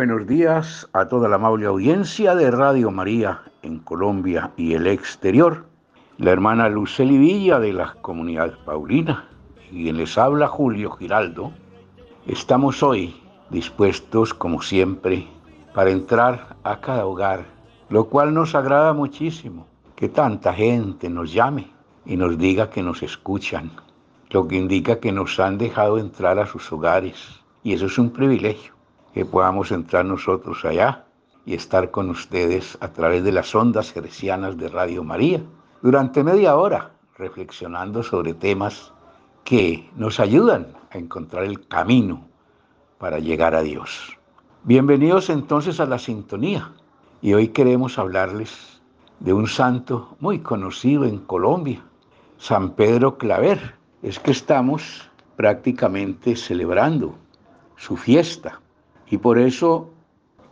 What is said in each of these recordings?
buenos días a toda la amable audiencia de Radio María en Colombia y el exterior. La hermana Luceli Villa de la comunidad Paulina y quien les habla Julio Giraldo. Estamos hoy dispuestos, como siempre, para entrar a cada hogar, lo cual nos agrada muchísimo, que tanta gente nos llame y nos diga que nos escuchan, lo que indica que nos han dejado entrar a sus hogares. Y eso es un privilegio, que podamos entrar nosotros allá y estar con ustedes a través de las ondas hercianas de Radio María durante media hora, reflexionando sobre temas que nos ayudan a encontrar el camino para llegar a Dios. Bienvenidos entonces a la sintonía y hoy queremos hablarles de un santo muy conocido en Colombia, San Pedro Claver. Es que estamos prácticamente celebrando su fiesta y por eso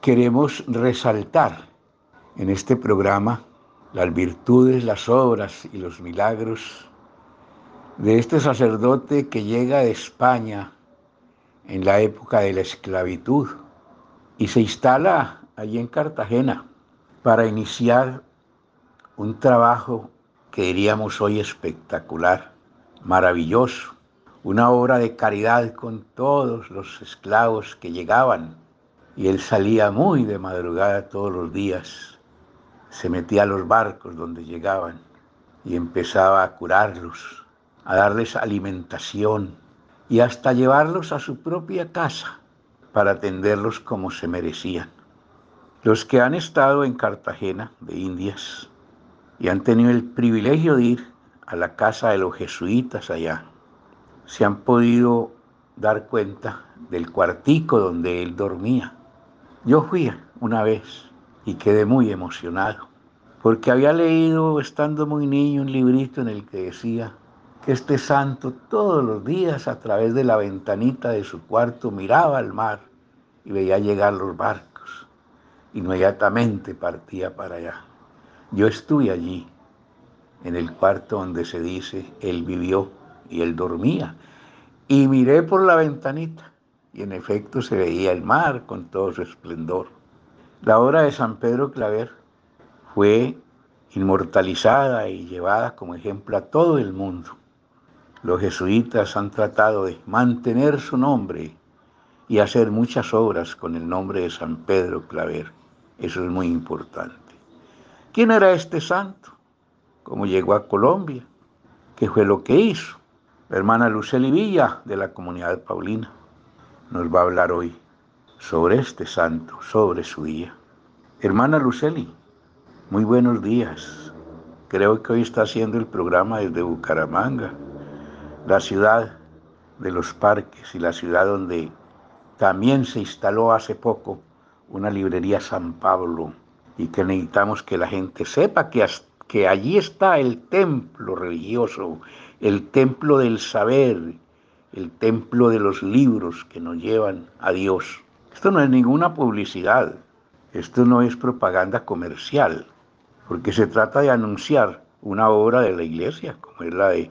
queremos resaltar en este programa las virtudes, las obras y los milagros de este sacerdote que llega de España en la época de la esclavitud y se instala allí en Cartagena para iniciar un trabajo que diríamos hoy espectacular, maravilloso, una obra de caridad con todos los esclavos que llegaban y él salía muy de madrugada todos los días, se metía a los barcos donde llegaban y empezaba a curarlos, a darles alimentación y hasta llevarlos a su propia casa para atenderlos como se merecían. Los que han estado en Cartagena de Indias y han tenido el privilegio de ir a la casa de los jesuitas allá, se han podido dar cuenta del cuartico donde él dormía. Yo fui una vez y quedé muy emocionado, porque había leído, estando muy niño, un librito en el que decía que este santo todos los días a través de la ventanita de su cuarto miraba al mar y veía llegar los barcos. Inmediatamente partía para allá. Yo estuve allí, en el cuarto donde se dice, él vivió y él dormía. Y miré por la ventanita y en efecto se veía el mar con todo su esplendor. La obra de San Pedro Claver fue inmortalizada y llevada como ejemplo a todo el mundo. Los jesuitas han tratado de mantener su nombre y hacer muchas obras con el nombre de San Pedro Claver. Eso es muy importante. ¿Quién era este santo? ¿Cómo llegó a Colombia? ¿Qué fue lo que hizo? La hermana Luceli Villa de la comunidad Paulina nos va a hablar hoy sobre este santo, sobre su día. Hermana Luceli, muy buenos días. Creo que hoy está haciendo el programa desde Bucaramanga, la ciudad de los parques y la ciudad donde también se instaló hace poco una librería San Pablo y que necesitamos que la gente sepa que, que allí está el templo religioso, el templo del saber, el templo de los libros que nos llevan a Dios. Esto no es ninguna publicidad, esto no es propaganda comercial, porque se trata de anunciar una obra de la iglesia, como es la de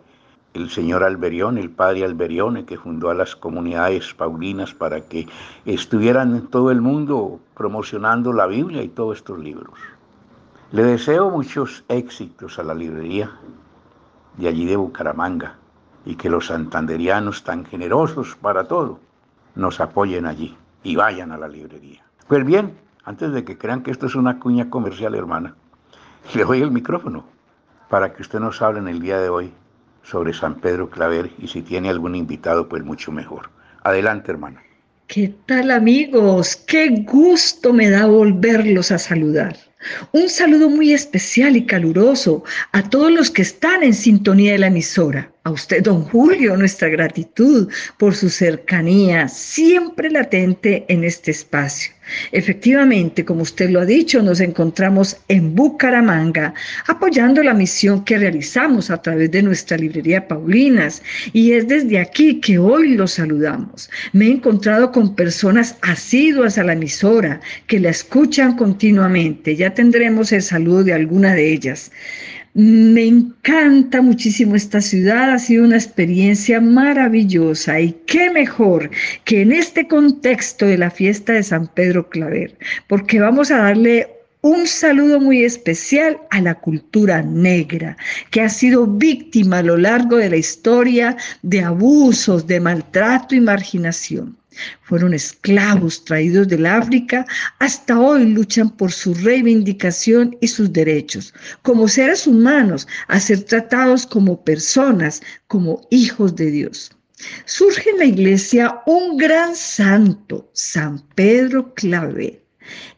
el señor Alberione, el padre Alberione, que fundó a las comunidades paulinas para que estuvieran en todo el mundo promocionando la Biblia y todos estos libros. Le deseo muchos éxitos a la librería de allí de Bucaramanga y que los santanderianos tan generosos para todo nos apoyen allí y vayan a la librería. Pues bien, antes de que crean que esto es una cuña comercial, hermana, le doy el micrófono para que usted nos hable en el día de hoy sobre San Pedro Claver y si tiene algún invitado, pues mucho mejor. Adelante, hermano. ¿Qué tal amigos? Qué gusto me da volverlos a saludar. Un saludo muy especial y caluroso a todos los que están en sintonía de la emisora, A usted, don Julio, nuestra gratitud por su cercanía siempre latente en este espacio. Efectivamente, como usted lo ha dicho, nos encontramos en Bucaramanga apoyando la misión que realizamos a través de nuestra librería Paulinas y es desde aquí que hoy los saludamos. Me he encontrado con personas asiduas a la emisora que la escuchan continuamente. Ya tendremos el saludo de alguna de ellas. Me encanta muchísimo esta ciudad, ha sido una experiencia maravillosa y qué mejor que en este contexto de la fiesta de San Pedro Claver, porque vamos a darle un saludo muy especial a la cultura negra, que ha sido víctima a lo largo de la historia de abusos, de maltrato y marginación. Fueron esclavos traídos del África, hasta hoy luchan por su reivindicación y sus derechos, como seres humanos, a ser tratados como personas, como hijos de Dios. Surge en la iglesia un gran santo, San Pedro Claver.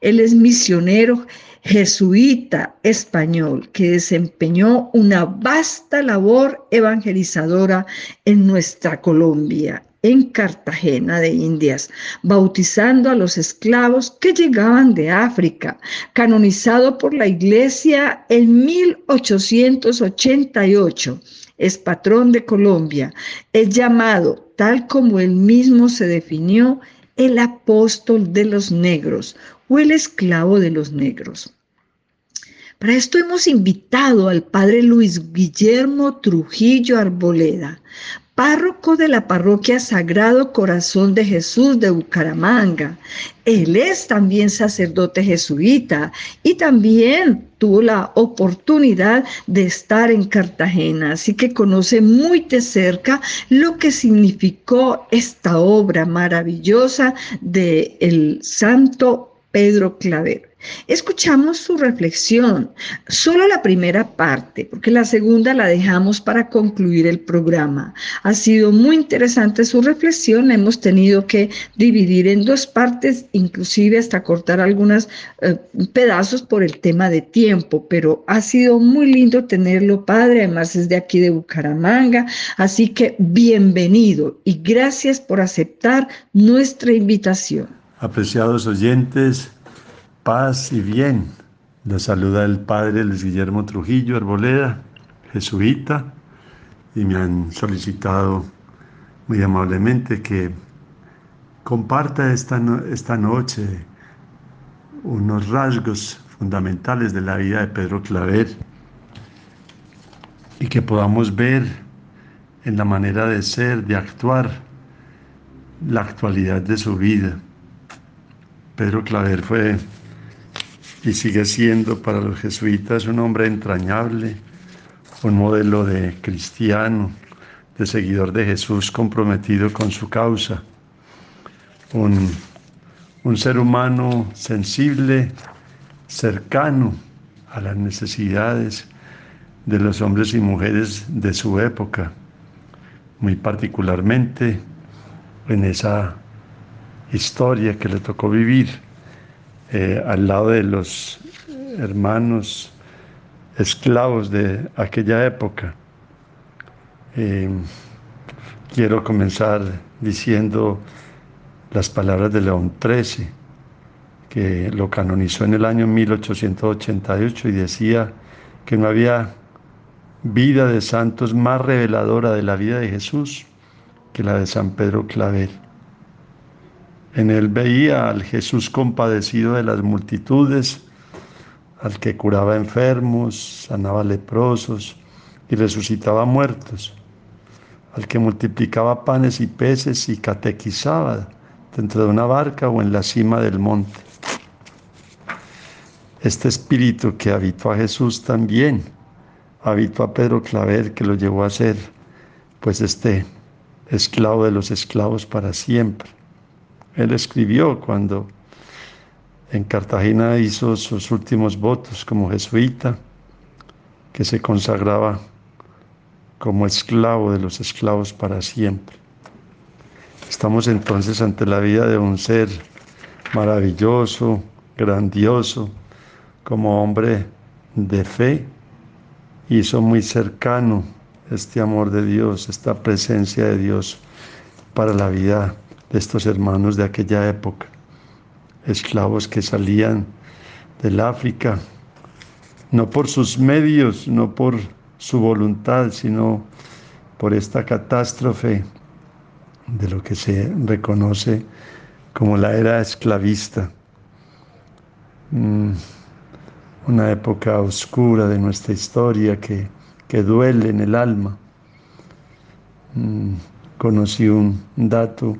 Él es misionero jesuita español que desempeñó una vasta labor evangelizadora en nuestra Colombia en Cartagena de Indias, bautizando a los esclavos que llegaban de África, canonizado por la Iglesia en 1888. Es patrón de Colombia, es llamado, tal como él mismo se definió, el apóstol de los negros o el esclavo de los negros. Para esto hemos invitado al padre Luis Guillermo Trujillo Arboleda, párroco de la parroquia Sagrado Corazón de Jesús de Bucaramanga. Él es también sacerdote jesuita y también tuvo la oportunidad de estar en Cartagena, así que conoce muy de cerca lo que significó esta obra maravillosa de el santo Pedro Claver. Escuchamos su reflexión, solo la primera parte, porque la segunda la dejamos para concluir el programa. Ha sido muy interesante su reflexión, hemos tenido que dividir en dos partes, inclusive hasta cortar algunos eh, pedazos por el tema de tiempo, pero ha sido muy lindo tenerlo, padre, además es de aquí de Bucaramanga, así que bienvenido y gracias por aceptar nuestra invitación. Apreciados oyentes, paz y bien. La saluda el padre Luis Guillermo Trujillo Arboleda, jesuita, y me han solicitado muy amablemente que comparta esta, esta noche unos rasgos fundamentales de la vida de Pedro Claver y que podamos ver en la manera de ser, de actuar, la actualidad de su vida. Pedro Claver fue y sigue siendo para los jesuitas un hombre entrañable, un modelo de cristiano, de seguidor de Jesús comprometido con su causa, un, un ser humano sensible, cercano a las necesidades de los hombres y mujeres de su época, muy particularmente en esa historia que le tocó vivir eh, al lado de los hermanos esclavos de aquella época. Eh, quiero comenzar diciendo las palabras de León XIII, que lo canonizó en el año 1888 y decía que no había vida de santos más reveladora de la vida de Jesús que la de San Pedro Claver. En él veía al Jesús compadecido de las multitudes, al que curaba enfermos, sanaba leprosos y resucitaba muertos, al que multiplicaba panes y peces y catequizaba dentro de una barca o en la cima del monte. Este espíritu que habitó a Jesús también habitó a Pedro Claver, que lo llevó a ser, pues, este esclavo de los esclavos para siempre. Él escribió cuando en Cartagena hizo sus últimos votos como jesuita, que se consagraba como esclavo de los esclavos para siempre. Estamos entonces ante la vida de un ser maravilloso, grandioso, como hombre de fe, hizo muy cercano este amor de Dios, esta presencia de Dios para la vida de estos hermanos de aquella época, esclavos que salían del África, no por sus medios, no por su voluntad, sino por esta catástrofe de lo que se reconoce como la era esclavista, mm, una época oscura de nuestra historia que, que duele en el alma. Mm, conocí un dato,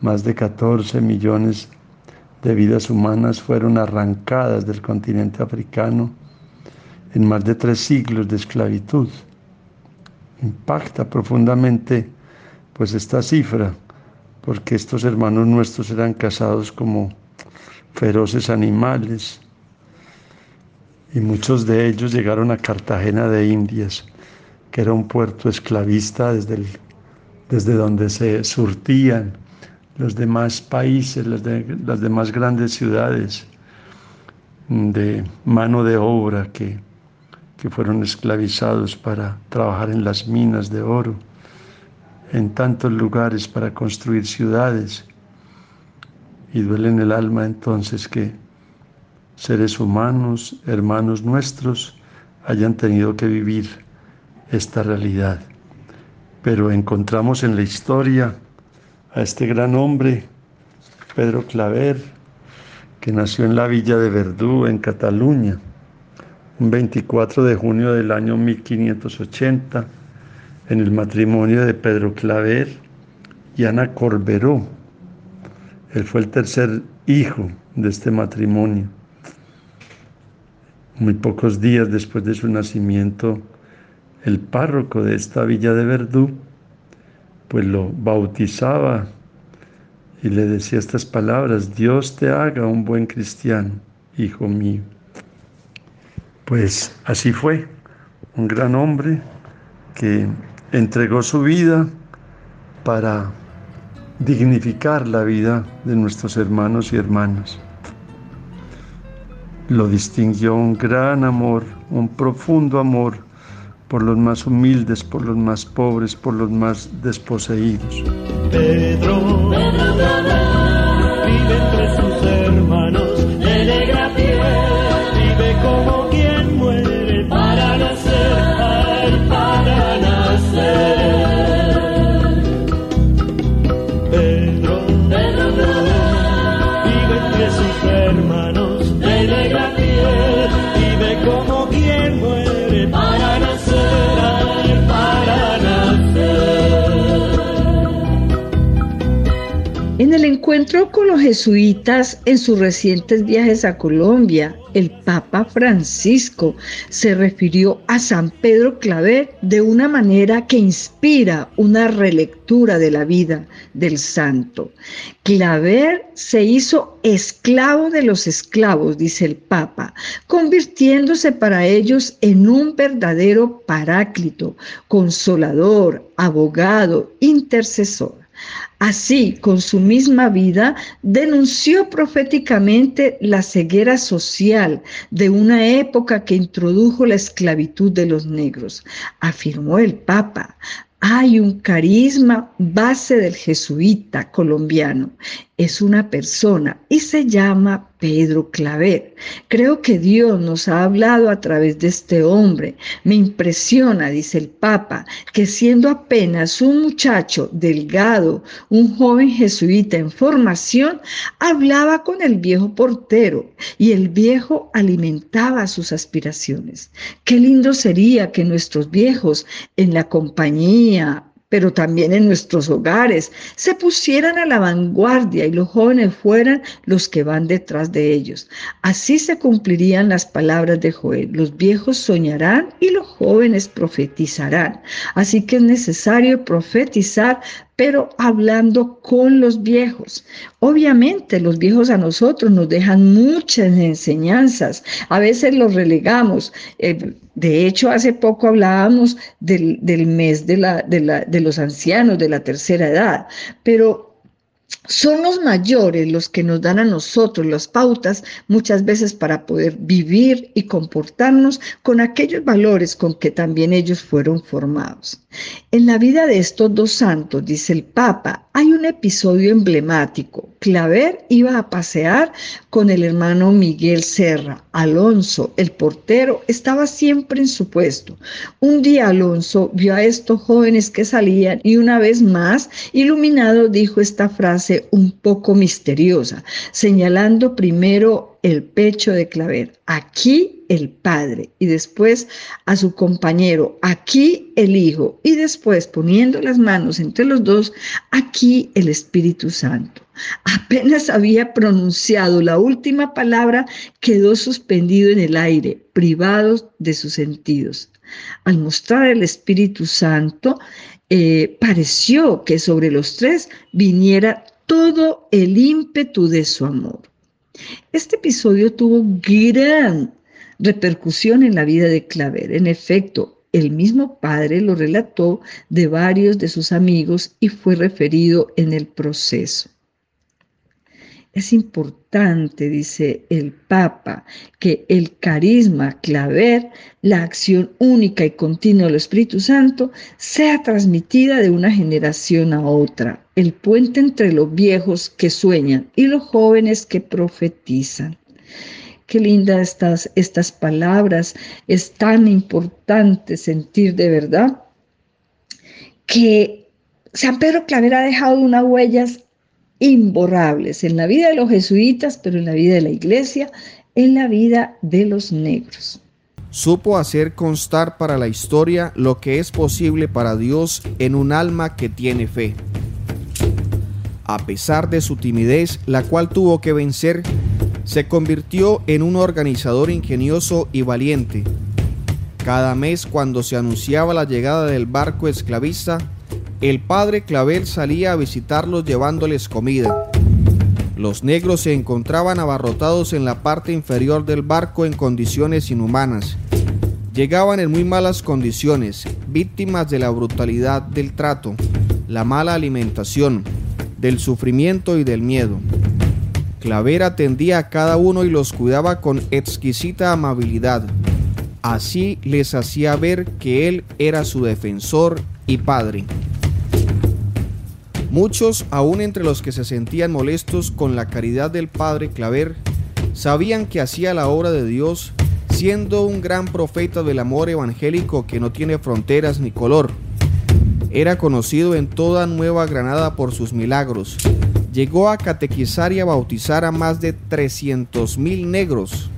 más de 14 millones de vidas humanas fueron arrancadas del continente africano en más de tres siglos de esclavitud. Impacta profundamente pues esta cifra, porque estos hermanos nuestros eran casados como feroces animales y muchos de ellos llegaron a Cartagena de Indias, que era un puerto esclavista desde, desde donde se surtían los demás países, las, demás grandes ciudades de mano de obra que, que fueron esclavizados para trabajar en las minas de oro, en tantos lugares para construir ciudades. Y duele en el alma entonces que seres humanos, hermanos nuestros, hayan tenido que vivir esta realidad. Pero encontramos en la historia a este gran hombre, Pedro Claver, que nació en la villa de Verdú, en Cataluña, un 24 de junio del año 1580, en el matrimonio de Pedro Claver y Ana Corberó. Él fue el tercer hijo de este matrimonio. Muy pocos días después de su nacimiento, el párroco de esta villa de Verdú pues lo bautizaba y le decía estas palabras, Dios te haga un buen cristiano, hijo mío. Pues así fue, un gran hombre que entregó su vida para dignificar la vida de nuestros hermanos y hermanas. Lo distinguió un gran amor, un profundo amor por los más humildes, por los más pobres, por los más desposeídos. Pedro, entre el encuentro con los jesuitas en sus recientes viajes a Colombia, el Papa Francisco se refirió a San Pedro Claver de una manera que inspira una relectura de la vida del santo. Claver se hizo esclavo de los esclavos, dice el Papa, convirtiéndose para ellos en un verdadero paráclito, consolador, abogado, intercesor. Así, con su misma vida, denunció proféticamente la ceguera social de una época que introdujo la esclavitud de los negros. Afirmó el Papa, hay un carisma base del jesuita colombiano. Es una persona y se llama Pedro Claver. Creo que Dios nos ha hablado a través de este hombre. Me impresiona, dice el Papa, que siendo apenas un muchacho delgado, un joven jesuita en formación, hablaba con el viejo portero y el viejo alimentaba sus aspiraciones. Qué lindo sería que nuestros viejos en la compañía, pero también en nuestros hogares, se pusieran a la vanguardia y los jóvenes fueran los que van detrás de ellos. Así se cumplirían las palabras de Joel. Los viejos soñarán y los jóvenes profetizarán. Así que es necesario profetizar pero hablando con los viejos. Obviamente los viejos a nosotros nos dejan muchas enseñanzas, a veces los relegamos. Eh, de hecho, hace poco hablábamos del, mes de, de los ancianos de la tercera edad, pero son los mayores los que nos dan a nosotros las pautas muchas veces para poder vivir y comportarnos con aquellos valores con que también ellos fueron formados. En la vida de estos dos santos, dice el Papa, hay un episodio emblemático. Claver iba a pasear con el hermano Miguel Serra. Alonso, el portero, estaba siempre en su puesto. Un día Alonso vio a estos jóvenes que salían y una vez más, iluminado, dijo esta frase un poco misteriosa, señalando primero el pecho de Claver. Aquí el Padre y después a su compañero, aquí el Hijo y después poniendo las manos entre los dos, aquí el Espíritu Santo. Apenas había pronunciado la última palabra, quedó suspendido en el aire, privado de sus sentidos. Al mostrar el Espíritu Santo, eh, pareció que sobre los tres viniera todo el ímpetu de su amor. Este episodio tuvo gran repercusión en la vida de Claver. En efecto, el mismo padre lo relató de varios de sus amigos y fue referido en el proceso. Es importante, dice el Papa, que el carisma claver, la acción única y continua del Espíritu Santo, sea transmitida de una generación a otra, el puente entre los viejos que sueñan y los jóvenes que profetizan. Qué lindas estas, estas palabras, es tan importante sentir de verdad que San Pedro Claver ha dejado unas huellas imborrables en la vida de los jesuitas, pero en la vida de la iglesia, en la vida de los negros. Supo hacer constar para la historia lo que es posible para Dios en un alma que tiene fe. A pesar de su timidez, la cual tuvo que vencer, se convirtió en un organizador ingenioso y valiente. Cada mes cuando se anunciaba la llegada del barco esclavista, el padre Clavel salía a visitarlos llevándoles comida. Los negros se encontraban abarrotados en la parte inferior del barco en condiciones inhumanas. Llegaban en muy malas condiciones, víctimas de la brutalidad del trato, la mala alimentación, del sufrimiento y del miedo. Claver atendía a cada uno y los cuidaba con exquisita amabilidad. Así les hacía ver que él era su defensor y padre. Muchos, aún entre los que se sentían molestos con la caridad del padre Claver, sabían que hacía la obra de Dios siendo un gran profeta del amor evangélico que no tiene fronteras ni color. Era conocido en toda Nueva Granada por sus milagros. Llegó a catequizar y a bautizar a más de 300.000 negros.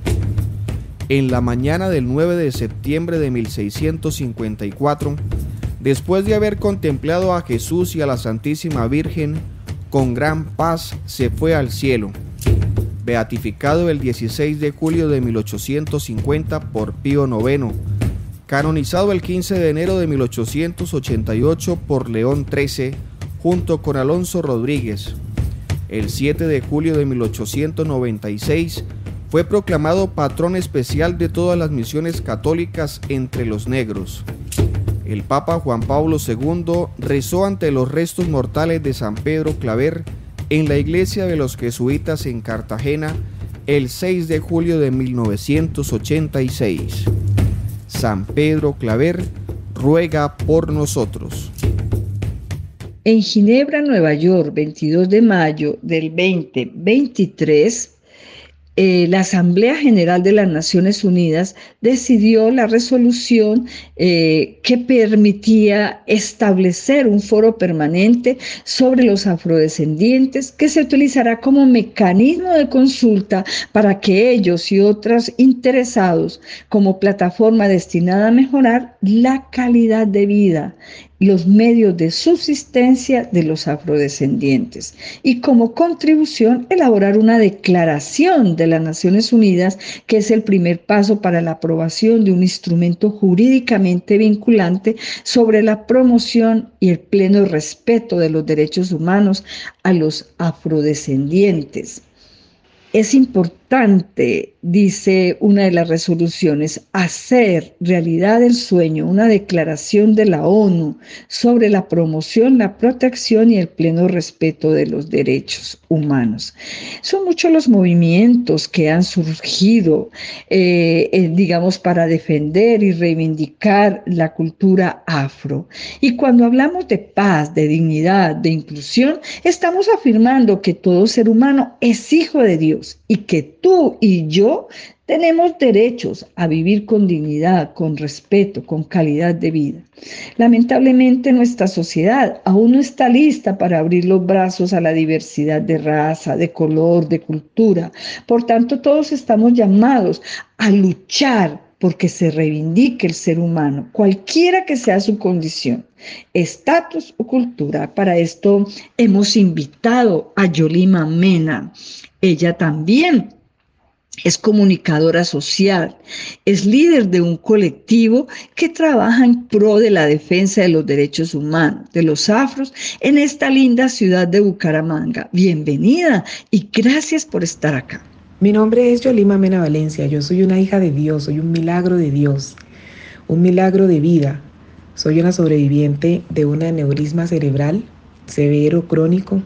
En la mañana del 9 de septiembre de 1654, Después de haber contemplado a Jesús y a la Santísima Virgen, con gran paz se fue al cielo. Beatificado el 16 de julio de 1850 por Pío IX, canonizado el 15 de enero de 1888 por León XIII, junto con Alonso Rodríguez. El 7 de julio de 1896 fue proclamado patrón especial de todas las misiones católicas entre los negros el Papa Juan Pablo II rezó ante los restos mortales de San Pedro Claver en la iglesia de los jesuitas en Cartagena el 6 de julio de 1986. San Pedro Claver ruega por nosotros. En Ginebra, Nueva York, 22 de mayo del 2023, eh, la Asamblea General de las Naciones Unidas decidió la resolución eh, que permitía establecer un foro permanente sobre los afrodescendientes que se utilizará como mecanismo de consulta para que ellos y otros interesados como plataforma destinada a mejorar la calidad de vida los medios de subsistencia de los afrodescendientes y como contribución elaborar una declaración de las Naciones Unidas que es el primer paso para la aprobación de un instrumento jurídicamente vinculante sobre la promoción y el pleno respeto de los derechos humanos a los afrodescendientes. Es importante dice una de las resoluciones, hacer realidad el sueño, una declaración de la ONU sobre la promoción, la protección y el pleno respeto de los derechos humanos. Son muchos los movimientos que han surgido, eh, eh, digamos, para defender y reivindicar la cultura afro. Y cuando hablamos de paz, de dignidad, de inclusión, estamos afirmando que todo ser humano es hijo de Dios y que tú y yo tenemos derechos a vivir con dignidad, con respeto, con calidad de vida. Lamentablemente nuestra sociedad aún no está lista para abrir los brazos a la diversidad de raza, de color, de cultura. Por tanto, todos estamos llamados a luchar porque se reivindique el ser humano, cualquiera que sea su condición, estatus o cultura. Para esto hemos invitado a Yolima Mena. Ella también es comunicadora social, es líder de un colectivo que trabaja en pro de la defensa de los derechos humanos de los afros en esta linda ciudad de Bucaramanga. Bienvenida y gracias por estar acá. Mi nombre es Yolima Mena Valencia, yo soy una hija de Dios, soy un milagro de Dios, un milagro de vida. Soy una sobreviviente de un aneurisma cerebral severo, crónico,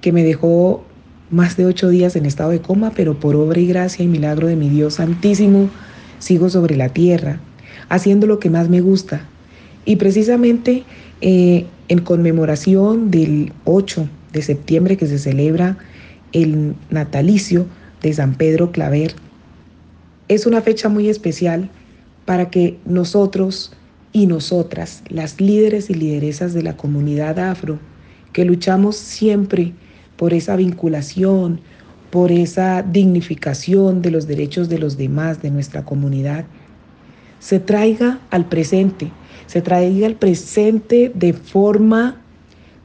que me dejó más de ocho días en estado de coma, pero por obra y gracia y milagro de mi Dios Santísimo, sigo sobre la tierra, haciendo lo que más me gusta. Y precisamente eh, en conmemoración del 8 de septiembre que se celebra el natalicio de San Pedro Claver. Es una fecha muy especial para que nosotros y nosotras, las líderes y lideresas de la comunidad afro, que luchamos siempre por esa vinculación, por esa dignificación de los derechos de los demás, de nuestra comunidad, se traiga al presente, se traiga al presente de forma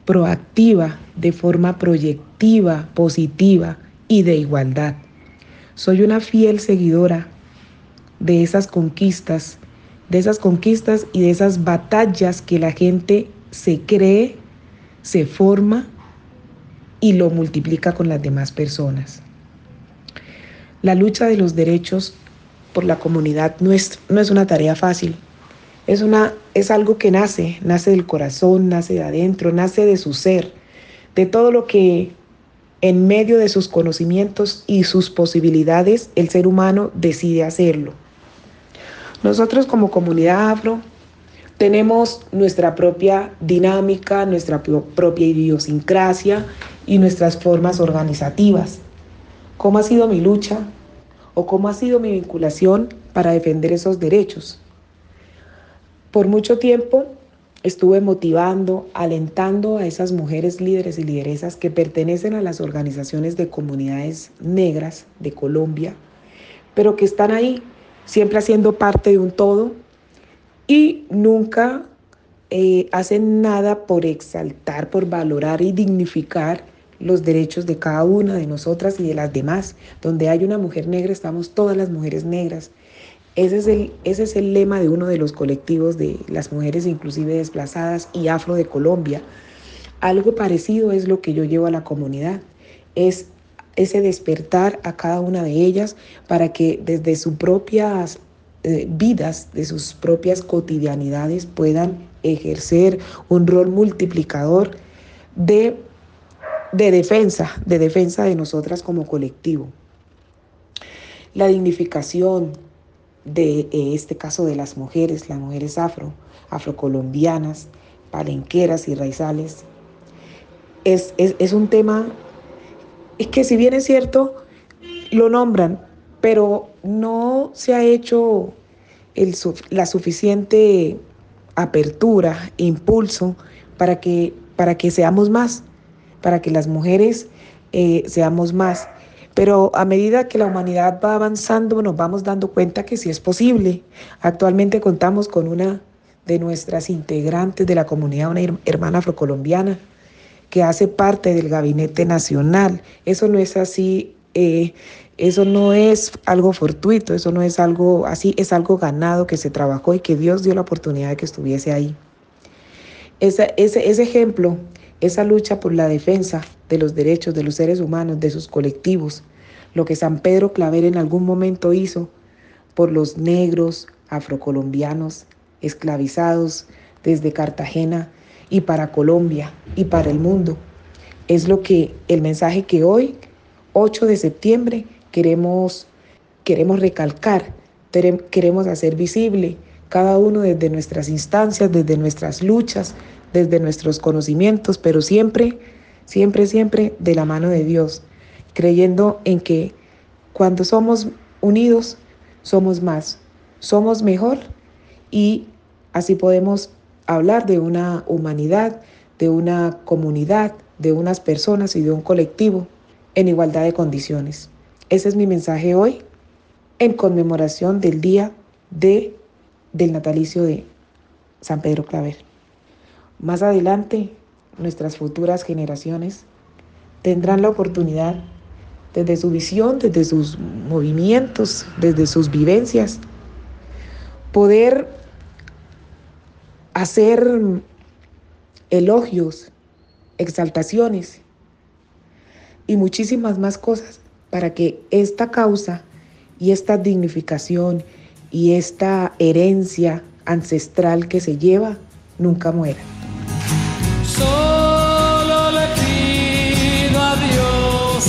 proactiva, de forma proyectiva, positiva, y de igualdad. Soy una fiel seguidora de esas conquistas, de esas conquistas y de esas batallas que la gente se cree, se forma y lo multiplica con las demás personas. La lucha de los derechos por la comunidad no es, no es una tarea fácil. Es, una, es algo que nace, nace del corazón, nace de adentro, nace de su ser, de todo lo que en medio de sus conocimientos y sus posibilidades, el ser humano decide hacerlo. Nosotros como comunidad afro tenemos nuestra propia dinámica, nuestra propia idiosincrasia y nuestras formas organizativas. ¿Cómo ha sido mi lucha o cómo ha sido mi vinculación para defender esos derechos? Por mucho tiempo estuve motivando, alentando a esas mujeres líderes y lideresas que pertenecen a las organizaciones de comunidades negras de Colombia, pero que están ahí, siempre haciendo parte de un todo y nunca eh, hacen nada por exaltar, por valorar y dignificar los derechos de cada una de nosotras y de las demás. Donde hay una mujer negra, estamos todas las mujeres negras. Ese es, el, ese es el lema de uno de los colectivos de las mujeres inclusive desplazadas y afro de Colombia. Algo parecido es lo que yo llevo a la comunidad. Es ese despertar a cada una de ellas para que desde sus propias eh, vidas, de sus propias cotidianidades puedan ejercer un rol multiplicador de, de defensa, de defensa de nosotras como colectivo. La dignificación, de eh, este caso de las mujeres, las mujeres afro, afrocolombianas, palenqueras y raizales, es, es, un tema es que si bien es cierto, lo nombran, pero no se ha hecho el, la suficiente apertura, impulso para que, para que seamos más, para que las mujeres eh, seamos más. Pero a medida que la humanidad va avanzando, nos vamos dando cuenta que sí es posible. Actualmente contamos con una de nuestras integrantes de la comunidad, una hermana afrocolombiana, que hace parte del gabinete nacional. Eso no es así, eh, eso no es algo fortuito, eso no es algo así, es algo ganado que se trabajó y que Dios dio la oportunidad de que estuviese ahí. ese, ese ejemplo esa lucha por la defensa de los derechos de los seres humanos, de sus colectivos, lo que San Pedro Claver en algún momento hizo por los negros afrocolombianos esclavizados desde Cartagena y para Colombia y para el mundo. Es lo que el mensaje que hoy, 8 de septiembre, queremos, queremos recalcar, queremos hacer visible, cada uno desde nuestras instancias, desde nuestras luchas, desde nuestros conocimientos, pero siempre, siempre, siempre de la mano de Dios, creyendo en que cuando somos unidos, somos más, somos mejor y así podemos hablar de una humanidad, de una comunidad, de unas personas y de un colectivo en igualdad de condiciones. Ese es mi mensaje hoy en conmemoración del día de, del natalicio de San Pedro Claver. Más adelante, nuestras futuras generaciones tendrán la oportunidad, desde su visión, desde sus movimientos, desde sus vivencias, poder hacer elogios, exaltaciones y muchísimas más cosas para que esta causa y esta dignificación y esta herencia ancestral que se lleva nunca muera. Solo le pido a Dios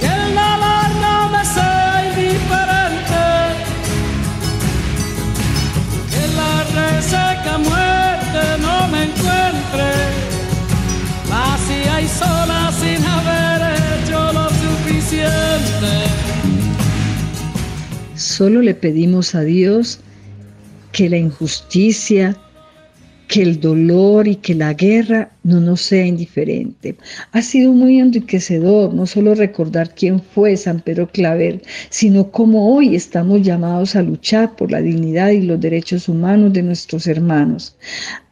que el dolor no me sea indiferente, que la reseca muerte no me encuentre vacía y sola sin haber hecho lo suficiente. Solo le pedimos a Dios que la injusticia, que el dolor y que la guerra no nos sea indiferente. Ha sido muy enriquecedor no solo recordar quién fue San Pedro Claver, sino cómo hoy estamos llamados a luchar por la dignidad y los derechos humanos de nuestros hermanos.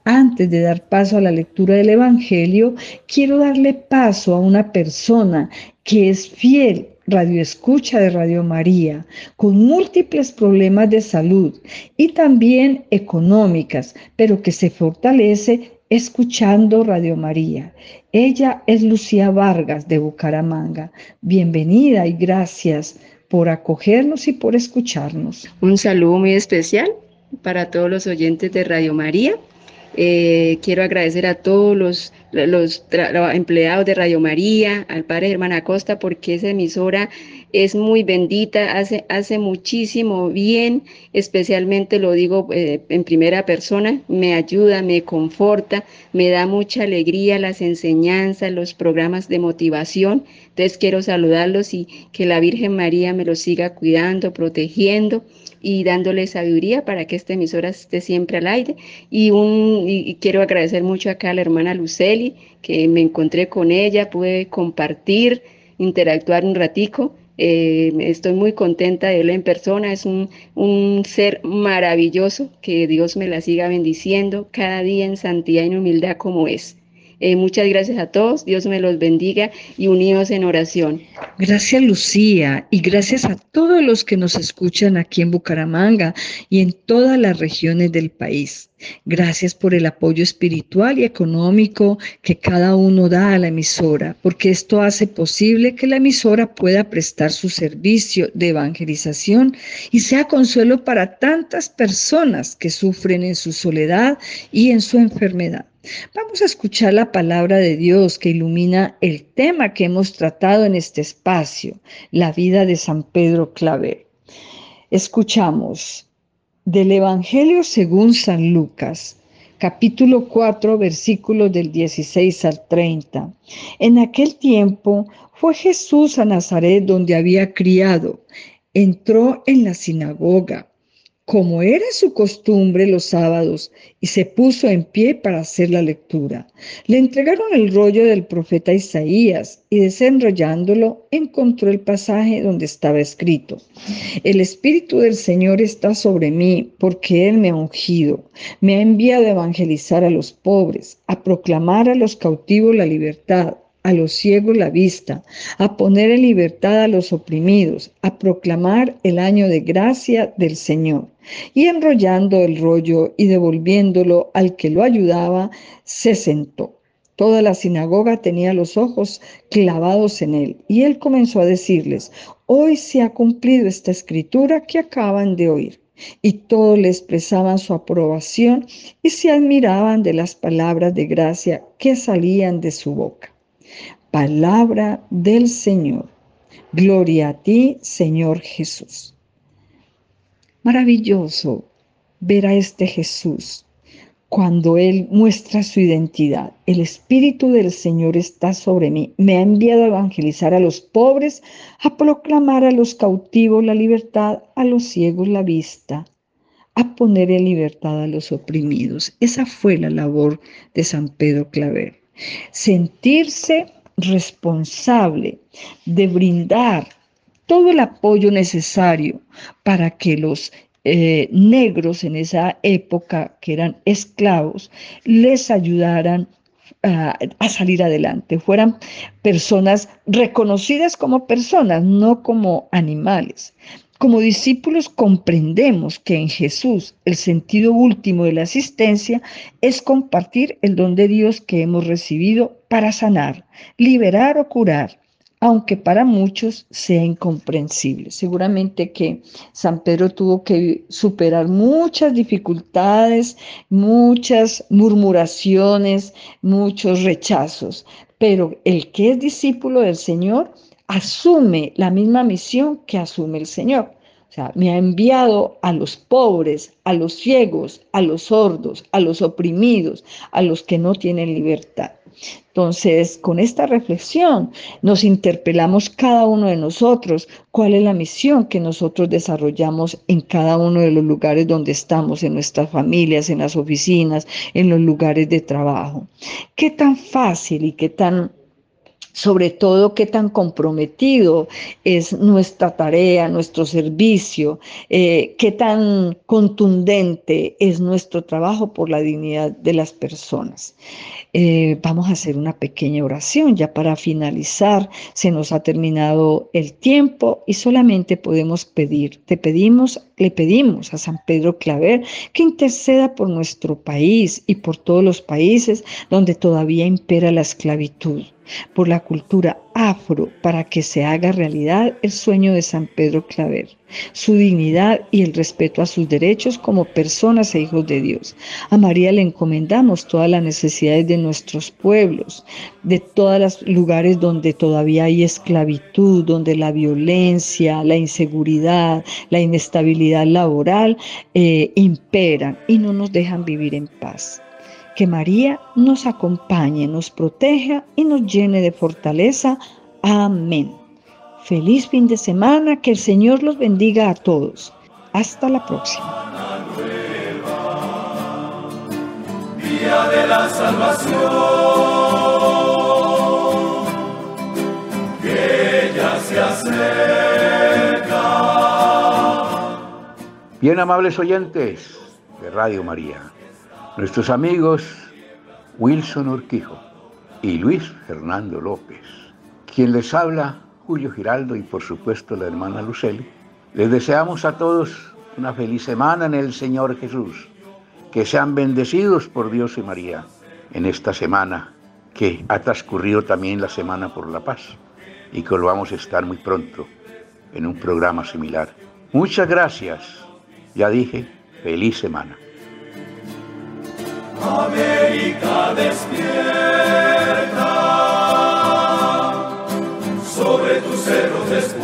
Antes de dar paso a la lectura del Evangelio, quiero darle paso a una persona que es fiel Radio Escucha de Radio María, con múltiples problemas de salud y también económicas, pero que se fortalece escuchando Radio María. Ella es Lucía Vargas de Bucaramanga. Bienvenida y gracias por acogernos y por escucharnos. Un saludo muy especial para todos los oyentes de Radio María. Eh, quiero agradecer a todos los, los empleados de Radio María, al padre Germán Acosta, porque esa emisora es muy bendita, hace, hace muchísimo bien, especialmente lo digo eh, en primera persona, me ayuda, me conforta, me da mucha alegría las enseñanzas, los programas de motivación. Entonces quiero saludarlos y que la Virgen María me los siga cuidando, protegiendo y dándole sabiduría para que esta emisora esté siempre al aire. Y, un, y quiero agradecer mucho acá a la hermana Luceli, que me encontré con ella, pude compartir, interactuar un ratico. Eh, estoy muy contenta de verla en persona, es un, un, ser maravilloso, que Dios me la siga bendiciendo cada día en santidad y en humildad como es. Eh, muchas gracias a todos, Dios me los bendiga y unidos en oración. Gracias Lucía y gracias a todos los que nos escuchan aquí en Bucaramanga y en todas las regiones del país. Gracias por el apoyo espiritual y económico que cada uno da a la emisora, porque esto hace posible que la emisora pueda prestar su servicio de evangelización y sea consuelo para tantas personas que sufren en su soledad y en su enfermedad. Vamos a escuchar la palabra de Dios que ilumina el tema que hemos tratado en este espacio, la vida de San Pedro Claver. Escuchamos del Evangelio según San Lucas, capítulo 4, versículos del 16 al 30. En aquel tiempo fue Jesús a Nazaret donde había criado. Entró en la sinagoga como era su costumbre los sábados, y se puso en pie para hacer la lectura. Le entregaron el rollo del profeta Isaías y desenrollándolo encontró el pasaje donde estaba escrito, El Espíritu del Señor está sobre mí porque Él me ha ungido, me ha enviado a evangelizar a los pobres, a proclamar a los cautivos la libertad a los ciegos la vista, a poner en libertad a los oprimidos, a proclamar el año de gracia del Señor. Y enrollando el rollo y devolviéndolo al que lo ayudaba, se sentó. Toda la sinagoga tenía los ojos clavados en él y él comenzó a decirles, hoy se ha cumplido esta escritura que acaban de oír. Y todos le expresaban su aprobación y se admiraban de las palabras de gracia que salían de su boca. Palabra del Señor. Gloria a ti, Señor Jesús. Maravilloso ver a este Jesús cuando Él muestra su identidad. El Espíritu del Señor está sobre mí. Me ha enviado a evangelizar a los pobres, a proclamar a los cautivos la libertad, a los ciegos la vista, a poner en libertad a los oprimidos. Esa fue la labor de San Pedro Claver. Sentirse responsable de brindar todo el apoyo necesario para que los eh, negros en esa época, que eran esclavos, les ayudaran a, a, salir adelante, fueran personas reconocidas como personas, no como animales. Como discípulos comprendemos que en Jesús el sentido último de la asistencia es compartir el don de Dios que hemos recibido para sanar, liberar o curar aunque para muchos sea incomprensible. Seguramente que San Pedro tuvo que superar muchas dificultades, muchas murmuraciones, muchos rechazos, pero el que es discípulo del Señor asume la misma misión que asume el Señor. O sea, me ha enviado a los pobres, a los ciegos, a los sordos, a los oprimidos, a los que no tienen libertad. Entonces, con esta reflexión nos interpelamos cada uno de nosotros cuál es la misión que nosotros desarrollamos en cada uno de los lugares donde estamos, en nuestras familias, en las oficinas, en los lugares de trabajo. ¿Qué tan fácil y qué tan sobre todo qué tan comprometido es nuestra tarea, nuestro servicio, eh, qué tan contundente es nuestro trabajo por la dignidad de las personas. Eh, vamos a hacer una pequeña oración ya para finalizar. Se nos ha terminado el tiempo y solamente podemos pedir, te pedimos, le pedimos a San Pedro Claver que interceda por nuestro país y por todos los países donde todavía impera la esclavitud por la cultura afro para que se haga realidad el sueño de San Pedro Claver, su dignidad y el respeto a sus derechos como personas e hijos de Dios. A María le encomendamos todas las necesidades de nuestros pueblos, de todos los lugares donde todavía hay esclavitud, donde la violencia, la inseguridad, la inestabilidad laboral eh, imperan y no nos dejan vivir en paz. Que María nos acompañe, nos proteja y nos llene de fortaleza. Amén. Feliz fin de semana, que el Señor los bendiga a todos. Hasta la próxima. Día de la salvación, que ya se acerca. Bien, amables oyentes de Radio María nuestros amigos Wilson Urquijo y Luis Fernando López, quien les habla Julio Giraldo y por supuesto la hermana Luceli, les deseamos a todos una feliz semana en el Señor Jesús, que sean bendecidos por Dios y María en esta semana que ha transcurrido también la Semana por la Paz y que vamos a estar muy pronto en un programa similar. Muchas gracias. Ya dije, feliz semana. América despierta, sobre tus cerros de espuma.